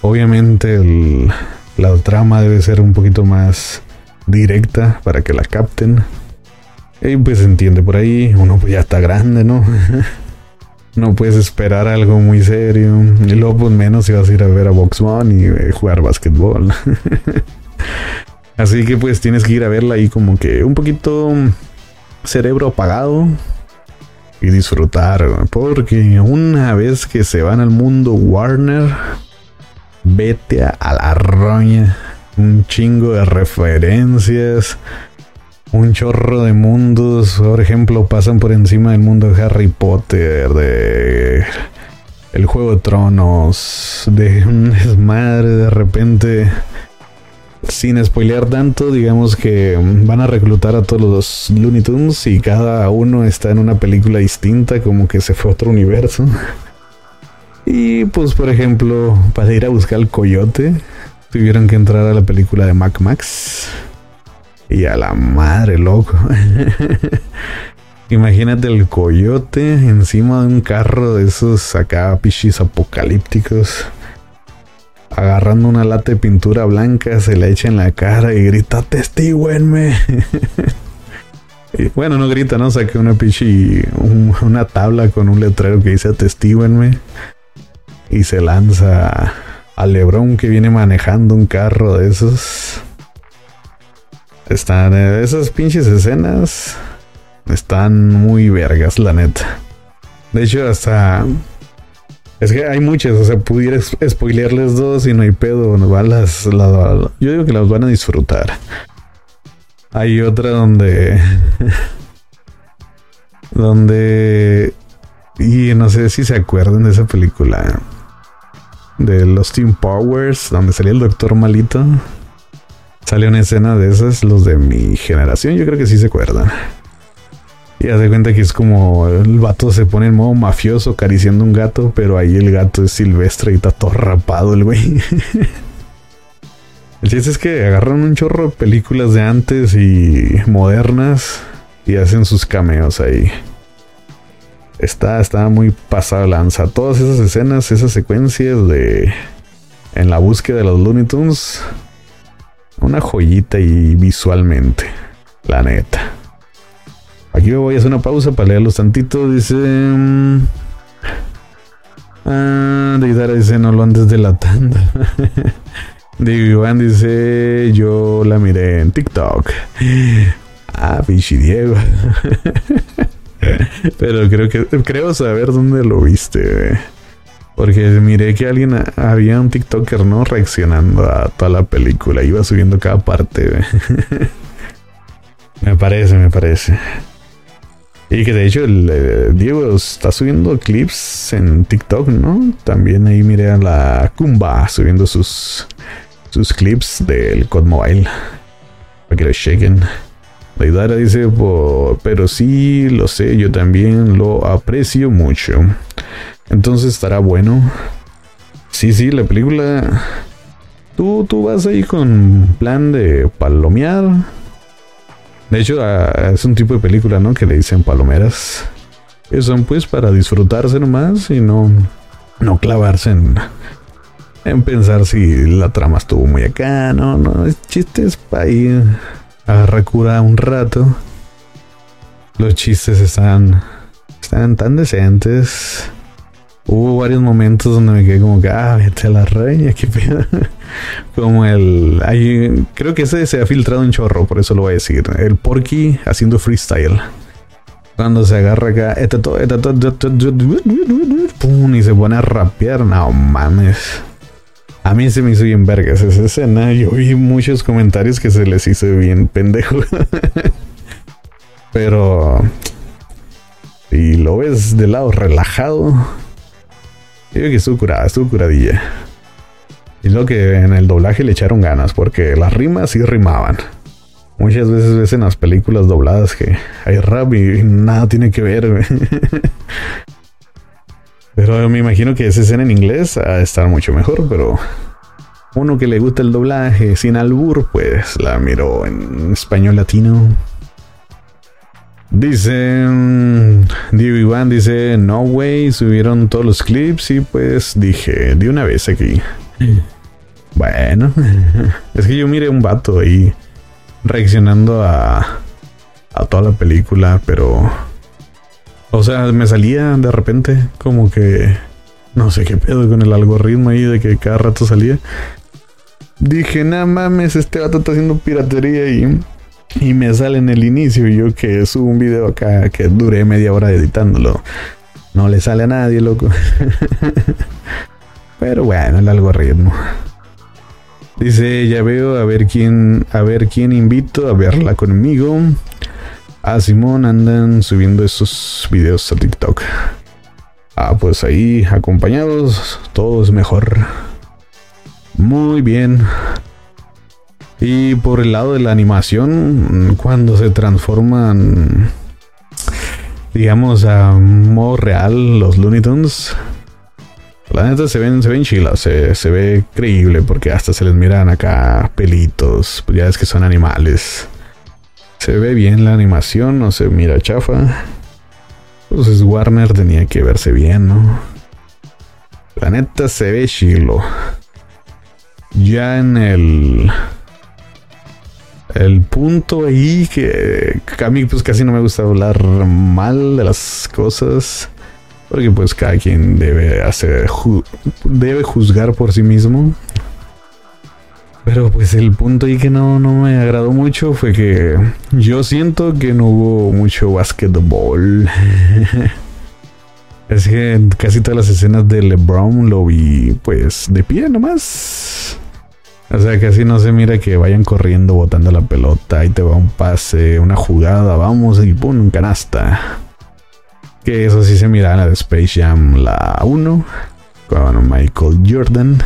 Obviamente la trama debe ser un poquito más directa para que la capten. Y pues entiende por ahí, uno pues ya está grande, ¿no? no puedes esperar algo muy serio. Y luego pues menos si vas a ir a ver a Box y eh, jugar básquetbol. Así que pues tienes que ir a verla ahí como que un poquito cerebro apagado y disfrutar. Porque una vez que se van al mundo Warner, vete a la roña. Un chingo de referencias. Un chorro de mundos. Por ejemplo, pasan por encima del mundo de Harry Potter. De el Juego de Tronos. De un desmadre de repente sin spoilear tanto, digamos que van a reclutar a todos los Looney Tunes y cada uno está en una película distinta, como que se fue a otro universo. Y pues, por ejemplo, para ir a buscar al coyote, tuvieron que entrar a la película de Mac Max. Y a la madre, loco. Imagínate el coyote encima de un carro de esos acá pichis apocalípticos agarrando una lata de pintura blanca, se la echa en la cara y grita, testíguenme. bueno, no grita, ¿no? Saque una pichi, una tabla con un letrero que dice testíguenme. Y se lanza al Lebrón que viene manejando un carro de esos. Están, eh, esas pinches escenas están muy vergas, la neta. De hecho, hasta es que hay muchas, o sea, pudiera spoilearles dos y no hay pedo. las, yo digo que las van a disfrutar. Hay otra donde. donde. Y no sé si se acuerdan de esa película. De los Team Powers, donde salía el Doctor Malito. Sale una escena de esas, los de mi generación, yo creo que sí se acuerdan. Y hace cuenta que es como el vato se pone en modo mafioso acariciando un gato, pero ahí el gato es silvestre y está todo rapado el güey. el chiste es que agarran un chorro de películas de antes y modernas y hacen sus cameos ahí. Está, está muy pasada lanza. Todas esas escenas, esas secuencias de. En la búsqueda de los Looney Tunes. Una joyita y visualmente. La neta. Aquí voy a hacer una pausa para leerlos tantito. Dice. Mm, ah, Deidara dice: No lo andes delatando. Digo, Iván dice: Yo la miré en TikTok. Ah, pinche Diego. Pero creo que creo saber dónde lo viste, Porque miré que alguien había un TikToker, ¿no? Reaccionando a toda la película. Iba subiendo cada parte, Me parece, me parece. Y que de hecho el, eh, Diego está subiendo clips en TikTok, ¿no? También ahí miré a la Kumba subiendo sus, sus clips del COD Mobile. Para que lo chequen. Daidara dice, pero sí, lo sé, yo también lo aprecio mucho. Entonces estará bueno. Sí, sí, la película... Tú, tú vas ahí con plan de palomear de hecho, ah, es un tipo de película, ¿no? Que le dicen palomeras. Que son pues para disfrutarse nomás y no, no clavarse en, en pensar si la trama estuvo muy acá. No, no, es chistes para ir a recura un rato. Los chistes están, están tan decentes. Hubo varios momentos donde me quedé como que, ah, vete a la reina, qué pedo. como el. Hay, creo que ese se ha filtrado en chorro, por eso lo voy a decir. El Porky haciendo freestyle. Cuando se agarra acá, pum, y se pone a rapear, no mames. A mí se me hizo bien vergas esa escena. Yo vi muchos comentarios que se les hizo bien pendejo. Pero. Si lo ves de lado relajado yo que estuvo curada, estuvo curadilla. Y lo que en el doblaje le echaron ganas, porque las rimas sí rimaban. Muchas veces ves en las películas dobladas que hay rap y nada tiene que ver. pero me imagino que esa escena en inglés a estar mucho mejor, pero uno que le gusta el doblaje sin albur, pues la miró en español latino. Dice mm, Diego Iván, dice, no way, subieron todos los clips y pues dije, de una vez aquí. Bueno, es que yo miré un vato ahí reaccionando a, a toda la película, pero... O sea, me salía de repente como que... No sé qué pedo con el algoritmo ahí de que cada rato salía. Dije, nada mames, este vato está haciendo piratería y Y me sale en el inicio yo que subo un video acá que duré media hora editándolo. No le sale a nadie, loco. Pero bueno, el algoritmo. Dice, ya veo a ver quién, a ver quién invito a verla conmigo. A Simón andan subiendo esos videos a TikTok. Ah, pues ahí acompañados, todo es mejor. Muy bien. Y por el lado de la animación, cuando se transforman, digamos, a modo real los Looney Tunes, la neta se ven, se ven chilas, se, se, ve creíble porque hasta se les miran acá pelitos, ya es que son animales. Se ve bien la animación, no se mira chafa. Pues Warner tenía que verse bien, ¿no? La neta se ve chilo. Ya en el el punto ahí que, a mí pues casi no me gusta hablar mal de las cosas. Porque pues cada quien debe hacer, debe juzgar por sí mismo. Pero pues el punto ahí que no, no me agradó mucho fue que yo siento que no hubo mucho básquetbol. es que casi todas las escenas de LeBron lo vi pues de pie nomás. O sea, casi no se mira que vayan corriendo botando la pelota. y te va un pase, una jugada, vamos y pum, canasta. Que eso sí se mira en la de Space Jam, la 1, con Michael Jordan.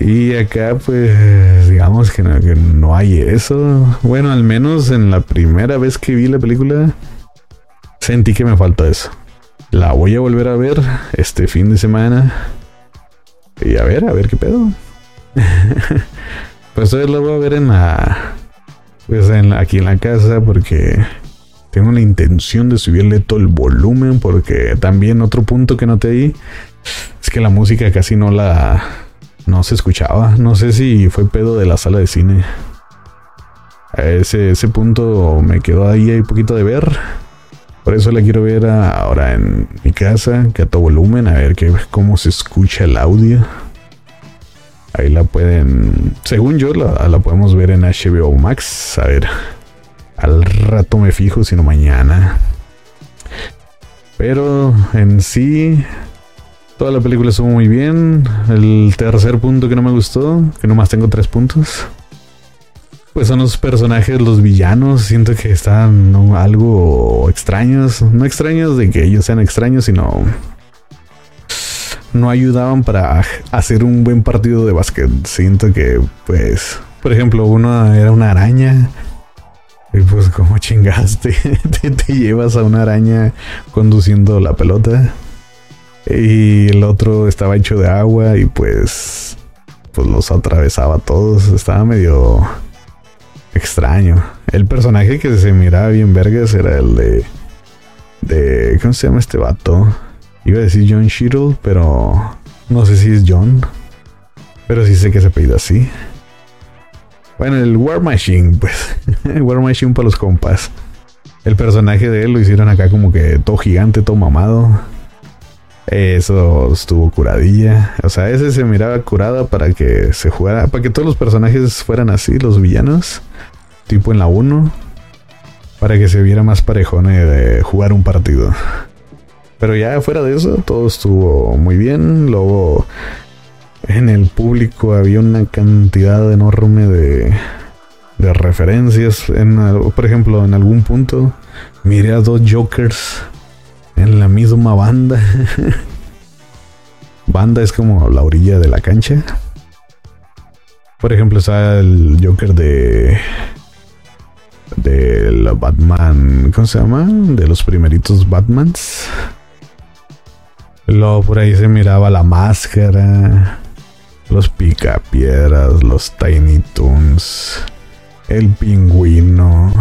Y acá, pues, digamos que no, no hay eso. Bueno, al menos en la primera vez que vi la película, sentí que me falta eso. La voy a volver a ver este fin de semana. Y a ver, a ver qué pedo. pues hoy lo voy a ver en la. Pues en aquí en la casa porque tengo la intención de subirle todo el volumen. Porque también otro punto que noté ahí es que la música casi no la. No se escuchaba. No sé si fue pedo de la sala de cine. Ese, ese punto me quedó ahí un poquito de ver. Por eso la quiero ver ahora en mi casa, que a todo volumen, a ver qué cómo se escucha el audio. Ahí la pueden, según yo, la, la podemos ver en HBO Max. A ver, al rato me fijo, sino mañana. Pero en sí, toda la película estuvo muy bien. El tercer punto que no me gustó, que nomás tengo tres puntos. Pues son los personajes, los villanos. Siento que están algo extraños. No extraños de que ellos sean extraños, sino no ayudaban para hacer un buen partido de básquet. Siento que, pues, por ejemplo, uno era una araña. Y pues, como chingaste, te, llevas a una araña conduciendo la pelota. Y el otro estaba hecho de agua y pues, pues los atravesaba todos. Estaba medio extraño. El personaje que se miraba bien vergas era el de. de ¿Cómo se llama este vato? Iba a decir John Shittle, pero no sé si es John. Pero sí sé que se pedido así. Bueno, el War Machine, pues. War Machine para los compas. El personaje de él lo hicieron acá como que todo gigante, todo mamado. Eso estuvo curadilla. O sea, ese se miraba curada para que se jugara. Para que todos los personajes fueran así, los villanos. Tipo en la 1. Para que se viera más parejone de jugar un partido. Pero ya fuera de eso, todo estuvo muy bien. Luego en el público había una cantidad enorme de, de referencias. En, por ejemplo, en algún punto miré a dos Jokers en la misma banda. banda es como la orilla de la cancha. Por ejemplo, está el Joker de. De la Batman. ¿Cómo se llama? De los primeritos Batmans. Luego por ahí se miraba la máscara, los picapiedras, los Tiny Toons, el pingüino.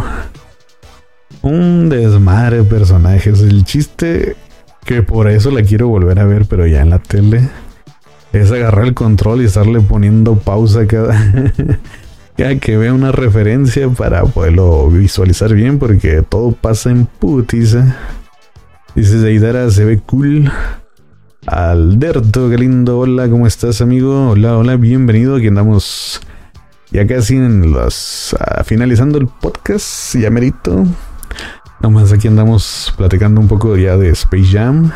Un desmadre de personajes. El chiste que por eso la quiero volver a ver, pero ya en la tele, es agarrar el control y estarle poniendo pausa cada, cada que vea una referencia para poderlo visualizar bien, porque todo pasa en putiza. Dice Deidara, se ve cool. Alberto, qué lindo. Hola, ¿cómo estás, amigo? Hola, hola, bienvenido. Aquí andamos Ya casi en los, ah, finalizando el podcast, ya merito. Nomás aquí andamos platicando un poco ya de Space Jam.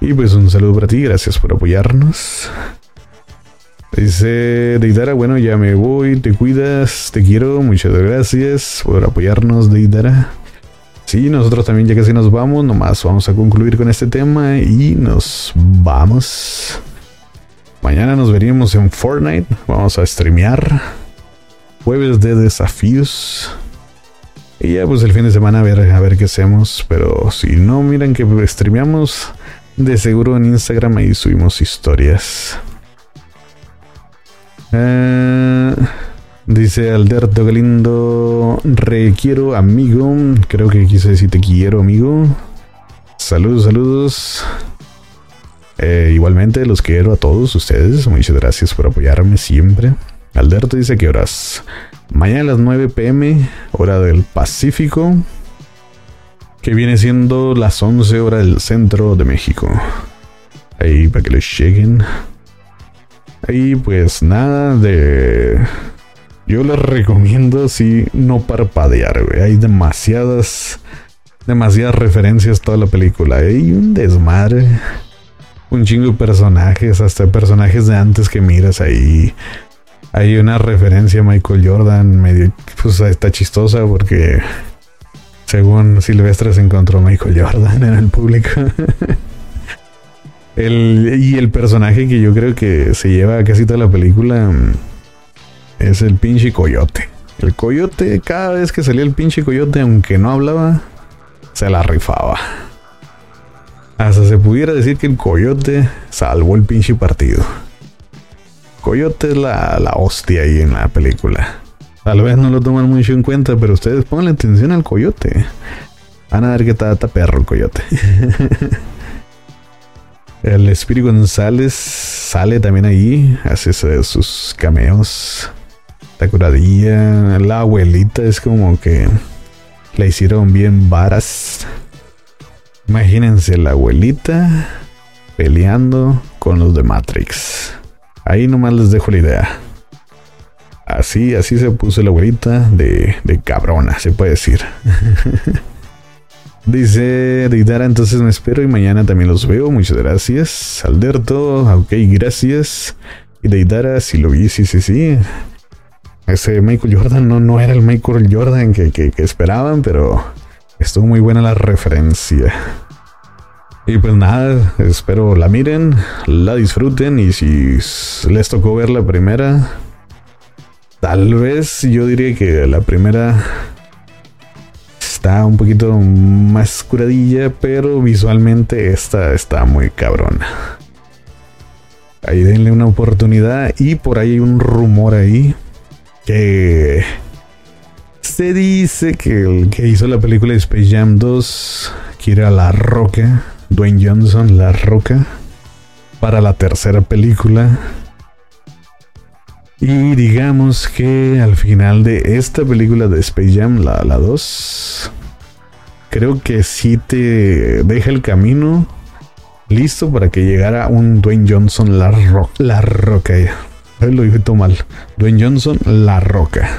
Y pues un saludo para ti, gracias por apoyarnos. Dice Deidara, bueno, ya me voy, te cuidas, te quiero, muchas gracias por apoyarnos, Deidara. Sí, nosotros también ya casi nos vamos, nomás vamos a concluir con este tema y nos vamos. Mañana nos veríamos en Fortnite, vamos a streamear. Jueves de desafíos. Y ya pues el fin de semana a ver, a ver qué hacemos. Pero si no, miren que streameamos. De seguro en Instagram ahí subimos historias. Eh, dice Alberto Galindo, requiero amigo. Creo que quise decir te quiero amigo. Saludos, saludos. Eh, igualmente los quiero a todos ustedes. Muchas gracias por apoyarme siempre. Alberto dice que horas. Mañana a las 9 pm, hora del Pacífico. Que viene siendo las 11 horas del centro de México. Ahí para que les lleguen. Ahí pues nada de... Yo les recomiendo si no parpadear, Hay demasiadas... Demasiadas referencias toda la película. Hay un desmadre. Un chingo de personajes, hasta personajes de antes que miras ahí. Hay una referencia a Michael Jordan, medio, pues está chistosa porque según Silvestre se encontró Michael Jordan en el público. y el personaje que yo creo que se lleva casi toda la película mm, es el pinche coyote. El coyote, cada vez que salía el pinche coyote, aunque no hablaba, se la rifaba. Hasta se pudiera decir que el coyote salvó el pinche partido. Coyote es la, la hostia ahí en la película. Tal vez no lo toman mucho en cuenta, pero ustedes pongan atención al coyote. Van a ver que está, perro el coyote. el Espíritu González sale también ahí, hace sus cameos. Curadilla. La abuelita es como que la hicieron bien varas. Imagínense la abuelita peleando con los de Matrix. Ahí nomás les dejo la idea. Así, así se puso la abuelita de, de cabrona, se puede decir. Dice Deidara, entonces me espero y mañana también los veo. Muchas gracias. Alberto, ok, gracias. Y Deidara, si lo vi, sí, sí, sí. Ese Michael Jordan no, no era el Michael Jordan que, que esperaban, pero estuvo muy buena la referencia. Y pues nada, espero la miren, la disfruten y si les tocó ver la primera, tal vez yo diría que la primera está un poquito más curadilla, pero visualmente esta está muy cabrona. Ahí denle una oportunidad y por ahí hay un rumor ahí que se dice que el que hizo la película de Space Jam 2 quiere a la roca Dwayne Johnson, La Roca, para la tercera película. Y digamos que al final de esta película de Space Jam, la, 2, creo que sí te deja el camino listo para que llegara un Dwayne Johnson La, la Roca. Lo dije todo mal. Dwayne Johnson La Roca.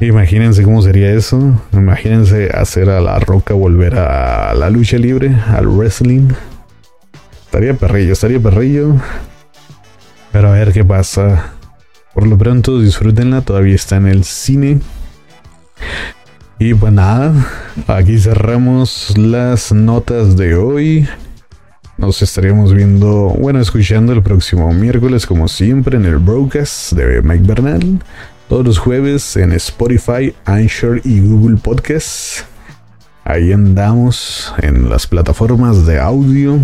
Imagínense cómo sería eso. Imagínense hacer a la roca volver a la lucha libre, al wrestling. Estaría perrillo, estaría perrillo. Pero a ver qué pasa. Por lo pronto disfrútenla, todavía está en el cine. Y pues nada, aquí cerramos las notas de hoy. Nos estaríamos viendo, bueno, escuchando el próximo miércoles como siempre en el broadcast de Mike Bernal todos los jueves en Spotify, Anchor y Google Podcasts. Ahí andamos en las plataformas de audio.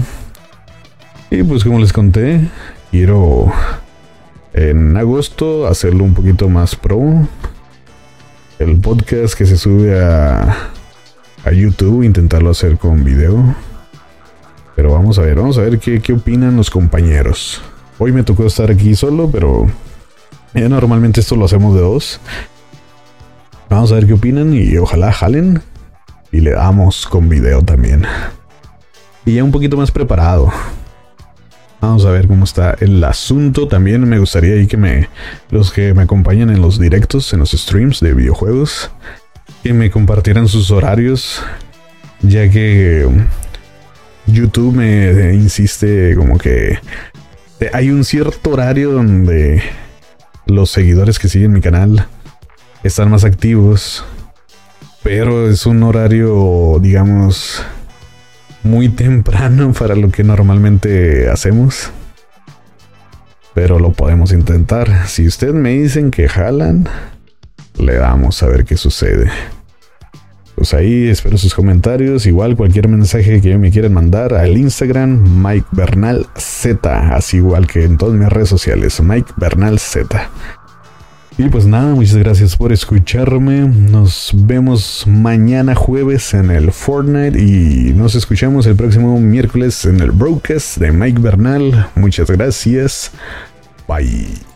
Y pues como les conté, quiero en agosto hacerlo un poquito más pro. El podcast que se sube a, a YouTube, intentarlo hacer con video. Pero vamos a ver, vamos a ver qué, qué opinan los compañeros. Hoy me tocó estar aquí solo, pero normalmente esto lo hacemos de dos. Vamos a ver qué opinan y ojalá jalen. Y le damos con video también. Y ya un poquito más preparado. Vamos a ver cómo está el asunto. También me gustaría ahí que me. Los que me acompañan en los directos, en los streams de videojuegos, que me compartieran sus horarios. Ya que YouTube me insiste como que hay un cierto horario donde los seguidores que siguen mi canal están más activos. Pero es un horario, digamos, muy temprano para lo que normalmente hacemos. Pero lo podemos intentar. Si ustedes me dicen que jalan, le damos a ver qué sucede. Pues ahí espero sus comentarios. Igual cualquier mensaje que me quieran mandar al Instagram, Mike Bernal Z. Así igual que en todas mis redes sociales, Mike Bernal Z. Y pues nada, muchas gracias por escucharme. Nos vemos mañana jueves en el Fortnite y nos escuchamos el próximo miércoles en el broadcast de Mike Bernal. Muchas gracias. Bye.